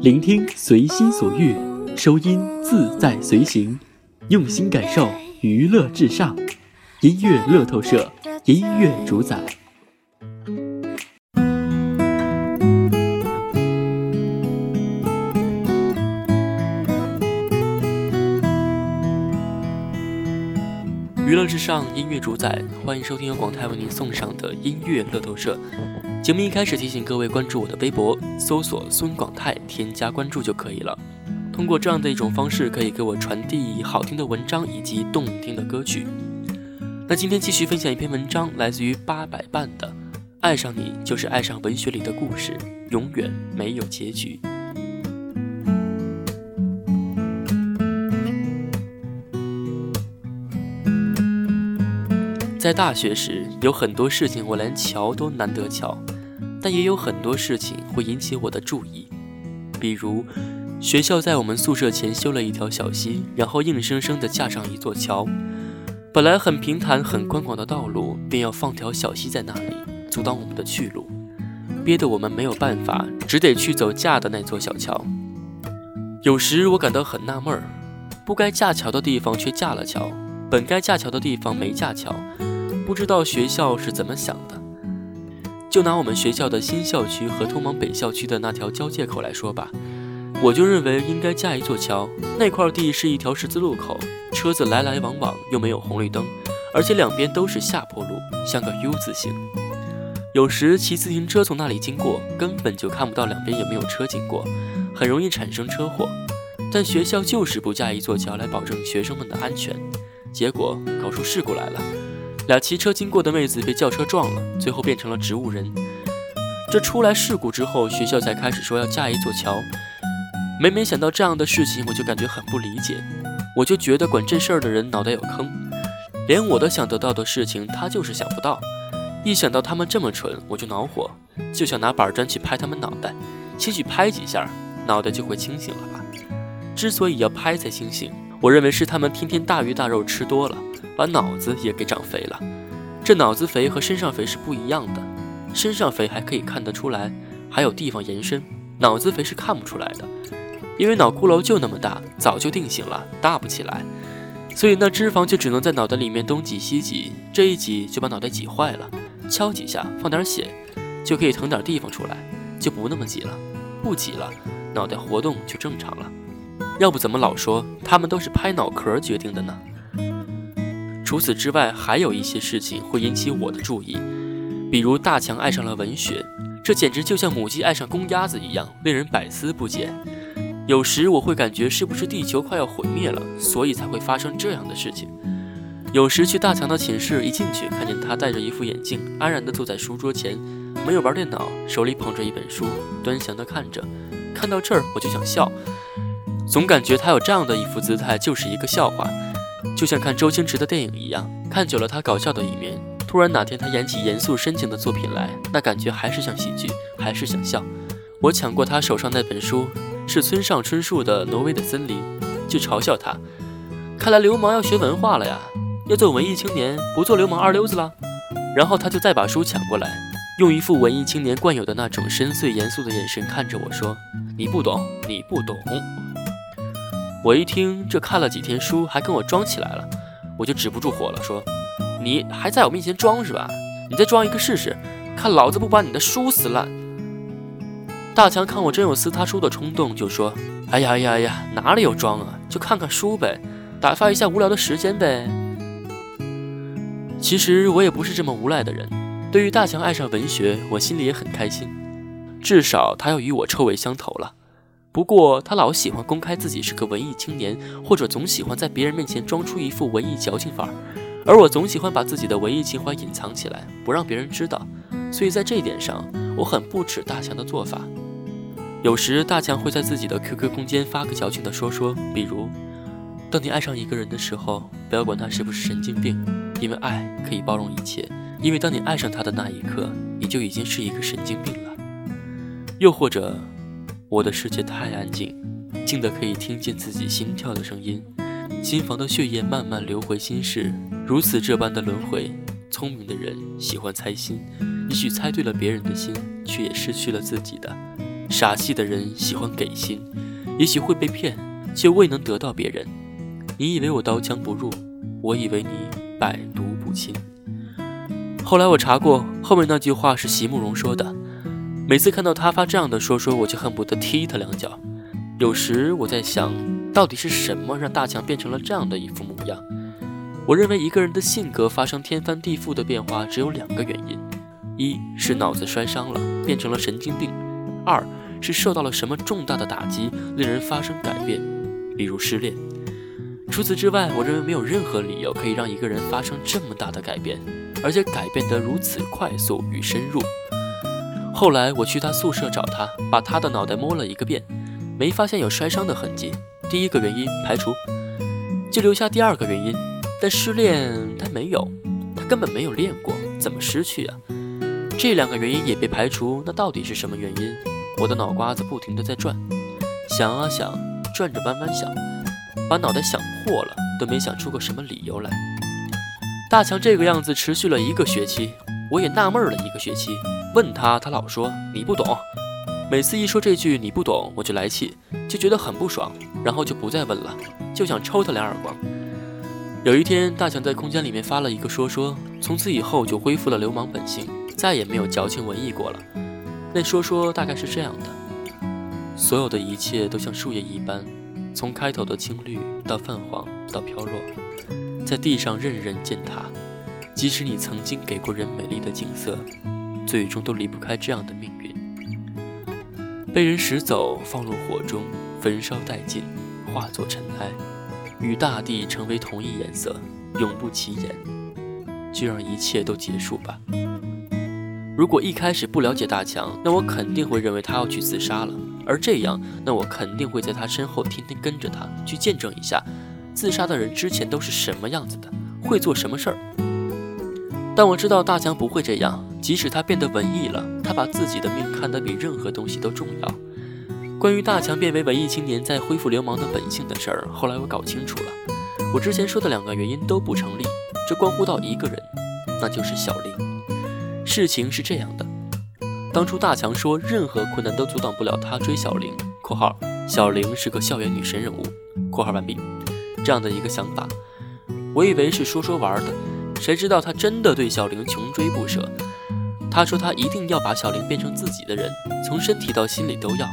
聆听随心所欲，收音自在随行，用心感受娱乐至上，音乐乐透社，音乐主宰。上，音乐主宰，欢迎收听由广泰为您送上的音乐乐透社。节目一开始提醒各位关注我的微博，搜索孙广泰，添加关注就可以了。通过这样的一种方式，可以给我传递好听的文章以及动听的歌曲。那今天继续分享一篇文章，来自于八百伴的《爱上你就是爱上文学里的故事，永远没有结局》。在大学时，有很多事情我连瞧都难得瞧，但也有很多事情会引起我的注意。比如，学校在我们宿舍前修了一条小溪，然后硬生生地架上一座桥。本来很平坦、很宽广的道路，便要放条小溪在那里，阻挡我们的去路，憋得我们没有办法，只得去走架的那座小桥。有时我感到很纳闷儿，不该架桥的地方却架了桥，本该架桥的地方没架桥。不知道学校是怎么想的。就拿我们学校的新校区和通往北校区的那条交界口来说吧，我就认为应该架一座桥。那块地是一条十字路口，车子来来往往，又没有红绿灯，而且两边都是下坡路，像个 U 字形。有时骑自行车从那里经过，根本就看不到两边有没有车经过，很容易产生车祸。但学校就是不架一座桥来保证学生们的安全，结果搞出事故来了。俩骑车经过的妹子被轿车撞了，最后变成了植物人。这出来事故之后，学校才开始说要架一座桥。每每想到这样的事情，我就感觉很不理解。我就觉得管这事儿的人脑袋有坑，连我都想得到的事情，他就是想不到。一想到他们这么蠢，我就恼火，就想拿板砖去拍他们脑袋。兴许拍几下，脑袋就会清醒了吧？之所以要拍才清醒，我认为是他们天天大鱼大肉吃多了。把脑子也给长肥了，这脑子肥和身上肥是不一样的。身上肥还可以看得出来，还有地方延伸；脑子肥是看不出来的，因为脑骷髅就那么大，早就定型了，大不起来。所以那脂肪就只能在脑袋里面东挤西挤，这一挤就把脑袋挤坏了。敲几下，放点血，就可以腾点地方出来，就不那么挤了。不挤了，脑袋活动就正常了。要不怎么老说他们都是拍脑壳决定的呢？除此之外，还有一些事情会引起我的注意，比如大强爱上了文学，这简直就像母鸡爱上公鸭子一样，令人百思不解。有时我会感觉是不是地球快要毁灭了，所以才会发生这样的事情。有时去大强的寝室，一进去看见他戴着一副眼镜，安然地坐在书桌前，没有玩电脑，手里捧着一本书，端详地看着。看到这儿我就想笑，总感觉他有这样的一副姿态就是一个笑话。就像看周星驰的电影一样，看久了他搞笑的一面，突然哪天他演起严肃深情的作品来，那感觉还是像喜剧，还是想笑。我抢过他手上那本书，是村上春树的《挪威的森林》，就嘲笑他：看来流氓要学文化了呀，要做文艺青年，不做流氓二流子了。然后他就再把书抢过来，用一副文艺青年惯有的那种深邃严肃的眼神看着我说：“你不懂，你不懂。”我一听，这看了几天书还跟我装起来了，我就止不住火了，说：“你还在我面前装是吧？你再装一个试试，看老子不把你的书撕烂！”大强看我真有撕他书的冲动，就说：“哎呀呀呀，哪里有装啊？就看看书呗，打发一下无聊的时间呗。”其实我也不是这么无赖的人，对于大强爱上文学，我心里也很开心，至少他要与我臭味相投了。不过他老喜欢公开自己是个文艺青年，或者总喜欢在别人面前装出一副文艺矫情范儿，而我总喜欢把自己的文艺情怀隐藏起来，不让别人知道。所以在这一点上，我很不耻大强的做法。有时大强会在自己的 QQ 空间发个矫情的说说，比如：当你爱上一个人的时候，不要管他是不是神经病，因为爱可以包容一切。因为当你爱上他的那一刻，你就已经是一个神经病了。又或者。我的世界太安静，静得可以听见自己心跳的声音，心房的血液慢慢流回心室，如此这般的轮回。聪明的人喜欢猜心，也许猜对了别人的心，却也失去了自己的。傻气的人喜欢给心，也许会被骗，却未能得到别人。你以为我刀枪不入，我以为你百毒不侵。后来我查过，后面那句话是席慕容说的。每次看到他发这样的说说，我就恨不得踢他两脚。有时我在想，到底是什么让大强变成了这样的一副模样？我认为一个人的性格发生天翻地覆的变化，只有两个原因：一是脑子摔伤了，变成了神经病；二是受到了什么重大的打击，令人发生改变，比如失恋。除此之外，我认为没有任何理由可以让一个人发生这么大的改变。而且改变得如此快速与深入。后来我去他宿舍找他，把他的脑袋摸了一个遍，没发现有摔伤的痕迹。第一个原因排除，就留下第二个原因。但失恋他没有，他根本没有练过，怎么失去啊？这两个原因也被排除，那到底是什么原因？我的脑瓜子不停地在转，想啊想，转着弯弯想，把脑袋想破了，都没想出个什么理由来。大强这个样子持续了一个学期，我也纳闷了一个学期。问他，他老说你不懂。每次一说这句你不懂，我就来气，就觉得很不爽，然后就不再问了，就想抽他两耳光。有一天，大强在空间里面发了一个说说，从此以后就恢复了流氓本性，再也没有矫情文艺过了。那说说大概是这样的：所有的一切都像树叶一般，从开头的青绿到泛黄到飘落。在地上任人践踏，即使你曾经给过人美丽的景色，最终都离不开这样的命运。被人拾走，放入火中，焚烧殆尽，化作尘埃，与大地成为同一颜色，永不起眼。就让一切都结束吧。如果一开始不了解大强，那我肯定会认为他要去自杀了。而这样，那我肯定会在他身后天天跟着他，去见证一下。自杀的人之前都是什么样子的？会做什么事儿？但我知道大强不会这样。即使他变得文艺了，他把自己的命看得比任何东西都重要。关于大强变为文艺青年再恢复流氓的本性的事儿，后来我搞清楚了。我之前说的两个原因都不成立，这关乎到一个人，那就是小玲。事情是这样的：当初大强说任何困难都阻挡不了他追小玲（括号小玲是个校园女神人物）（括号完毕）。这样的一个想法，我以为是说说玩的，谁知道他真的对小玲穷追不舍。他说他一定要把小玲变成自己的人，从身体到心里都要。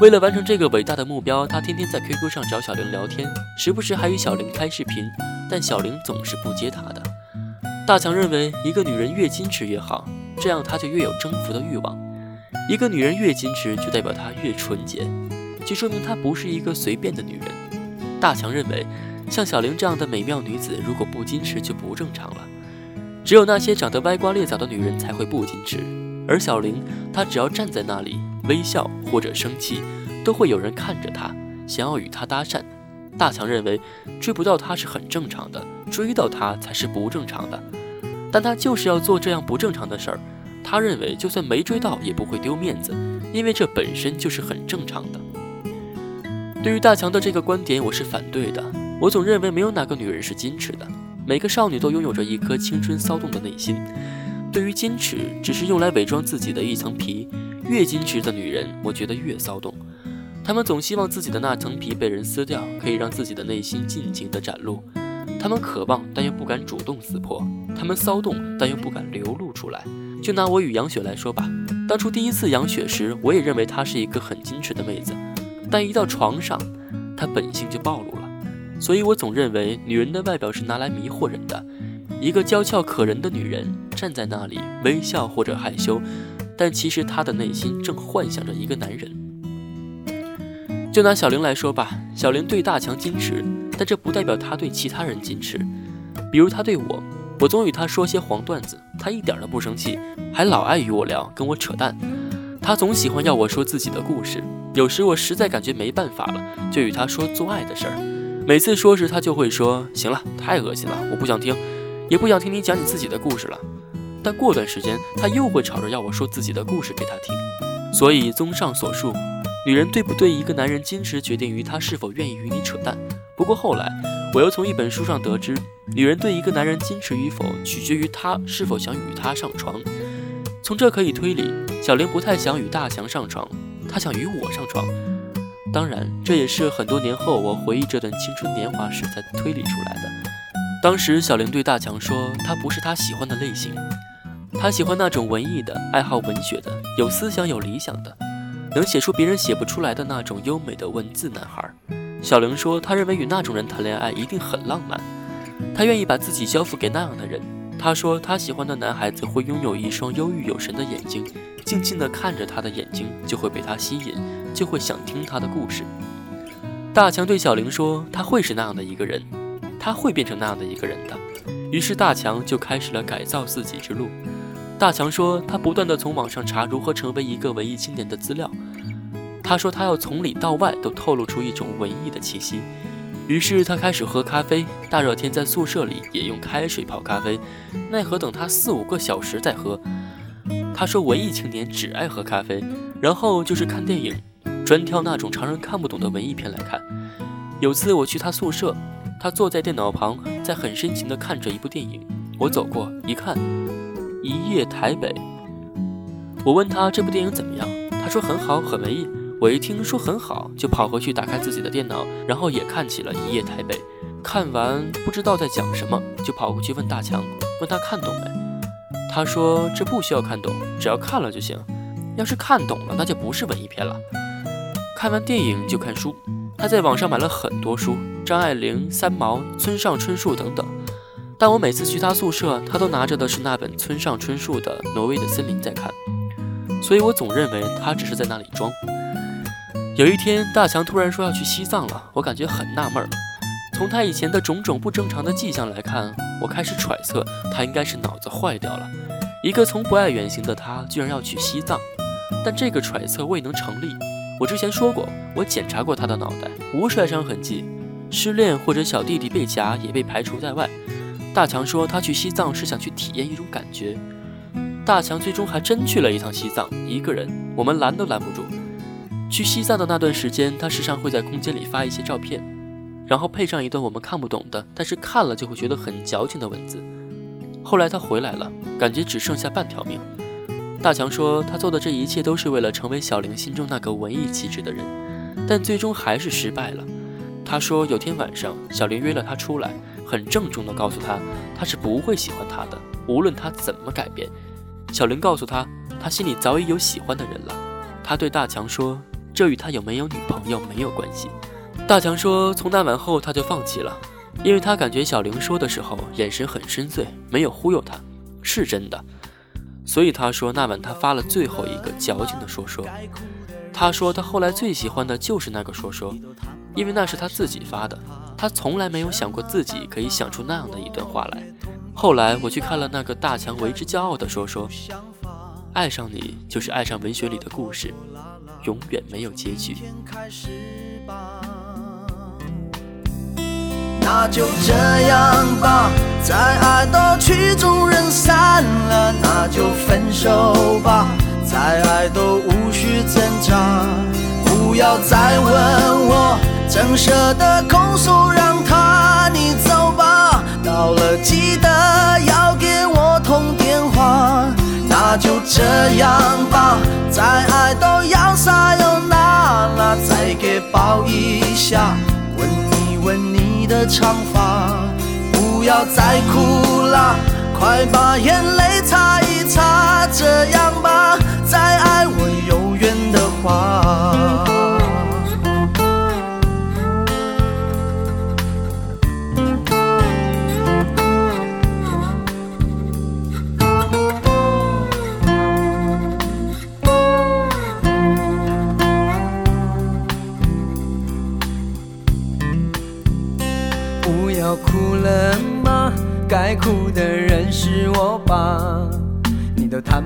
为了完成这个伟大的目标，他天天在 QQ 上找小玲聊天，时不时还与小玲开视频，但小玲总是不接他的。大强认为，一个女人越矜持越好，这样她就越有征服的欲望。一个女人越矜持，就代表她越纯洁，就说明她不是一个随便的女人。大强认为，像小玲这样的美妙女子，如果不矜持就不正常了。只有那些长得歪瓜裂枣的女人才会不矜持。而小玲，她只要站在那里微笑或者生气，都会有人看着她，想要与她搭讪。大强认为，追不到她是很正常的，追到她才是不正常的。但他就是要做这样不正常的事儿。他认为，就算没追到也不会丢面子，因为这本身就是很正常的。对于大强的这个观点，我是反对的。我总认为没有哪个女人是矜持的，每个少女都拥有着一颗青春骚动的内心。对于矜持，只是用来伪装自己的一层皮。越矜持的女人，我觉得越骚动。她们总希望自己的那层皮被人撕掉，可以让自己的内心尽情的展露。她们渴望，但又不敢主动撕破；她们骚动，但又不敢流露出来。就拿我与杨雪来说吧，当初第一次杨雪时，我也认为她是一个很矜持的妹子。但一到床上，她本性就暴露了，所以我总认为女人的外表是拿来迷惑人的。一个娇俏可人的女人站在那里微笑或者害羞，但其实她的内心正幻想着一个男人。就拿小玲来说吧，小玲对大强矜持，但这不代表她对其他人矜持。比如她对我，我总与她说些黄段子，她一点都不生气，还老爱与我聊，跟我扯淡。她总喜欢要我说自己的故事。有时我实在感觉没办法了，就与她说做爱的事儿。每次说时，他就会说：“行了，太恶心了，我不想听，也不想听你讲你自己的故事了。”但过段时间，他又会吵着要我说自己的故事给他听。所以，综上所述，女人对不对一个男人矜持，决定于她是否愿意与你扯淡。不过后来，我又从一本书上得知，女人对一个男人矜持与否，取决于他是否想与他上床。从这可以推理，小玲不太想与大强上床。他想与我上床。当然，这也是很多年后我回忆这段青春年华时才推理出来的。当时小玲对大强说，他不是他喜欢的类型，他喜欢那种文艺的、爱好文学的、有思想、有理想的，能写出别人写不出来的那种优美的文字男孩。小玲说，他认为与那种人谈恋爱一定很浪漫，他愿意把自己交付给那样的人。他说，他喜欢的男孩子会拥有一双忧郁有神的眼睛，静静地看着他的眼睛，就会被他吸引，就会想听他的故事。大强对小玲说，他会是那样的一个人，他会变成那样的一个人的。于是大强就开始了改造自己之路。大强说，他不断地从网上查如何成为一个文艺青年的资料。他说，他要从里到外都透露出一种文艺的气息。于是他开始喝咖啡，大热天在宿舍里也用开水泡咖啡，奈何等他四五个小时再喝。他说文艺青年只爱喝咖啡，然后就是看电影，专挑那种常人看不懂的文艺片来看。有次我去他宿舍，他坐在电脑旁，在很深情地看着一部电影。我走过一看，《一夜台北》。我问他这部电影怎么样，他说很好，很文艺。我一听说很好，就跑回去打开自己的电脑，然后也看起了《一夜台北》。看完不知道在讲什么，就跑过去问大强，问他看懂没？他说这不需要看懂，只要看了就行。要是看懂了，那就不是文艺片了。看完电影就看书，他在网上买了很多书，张爱玲、三毛、村上春树等等。但我每次去他宿舍，他都拿着的是那本村上春树的《挪威的森林》在看，所以我总认为他只是在那里装。有一天，大强突然说要去西藏了，我感觉很纳闷儿。从他以前的种种不正常的迹象来看，我开始揣测他应该是脑子坏掉了。一个从不爱远行的他，居然要去西藏，但这个揣测未能成立。我之前说过，我检查过他的脑袋，无摔伤痕迹，失恋或者小弟弟被夹也被排除在外。大强说他去西藏是想去体验一种感觉。大强最终还真去了一趟西藏，一个人，我们拦都拦不住。去西藏的那段时间，他时常会在空间里发一些照片，然后配上一段我们看不懂的，但是看了就会觉得很矫情的文字。后来他回来了，感觉只剩下半条命。大强说，他做的这一切都是为了成为小玲心中那个文艺气质的人，但最终还是失败了。他说，有天晚上，小玲约了他出来，很郑重地告诉他，他是不会喜欢他的，无论他怎么改变。小玲告诉他，他心里早已有喜欢的人了。他对大强说。这与他有没有女朋友没有关系。大强说，从那晚后他就放弃了，因为他感觉小玲说的时候眼神很深邃，没有忽悠他，是真的。所以他说那晚他发了最后一个矫情的说说。他说他后来最喜欢的就是那个说说，因为那是他自己发的，他从来没有想过自己可以想出那样的一段话来。后来我去看了那个大强为之骄傲的说说，爱上你就是爱上文学里的故事。永远没有结局。那就这样吧，再爱到曲终人散了，那就分手吧，再爱都无需挣扎。不要再问我，怎舍得空诉，让他你走吧。到了记得要给我通电话。那就这样吧，再爱都要撒又那拉，再给抱一下，的长发，不要再哭啦，快把眼泪擦，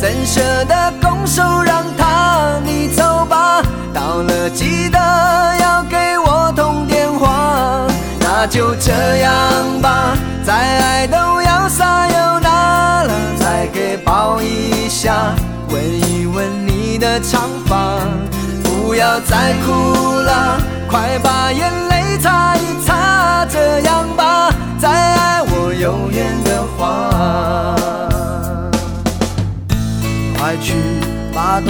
怎舍得拱手让他，你走吧。到了记得要给我通电话。那就这样吧，再爱都要撒由那拉，再给抱一下，闻一闻你的长发。不要再哭了，快把眼泪擦，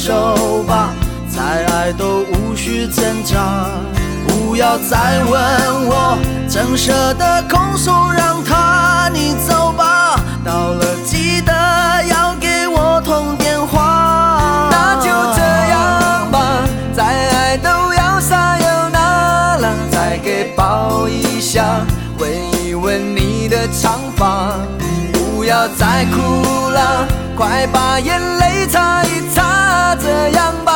手吧。再爱都无需挣扎，不要再问我，怎舍得空诉，让他你走吧。到了记得要给我通电话，那就这样吧。再爱都要撒由那拉，再给抱一下，闻一闻你的长发。不要再哭了，快把眼泪擦一擦，样吧。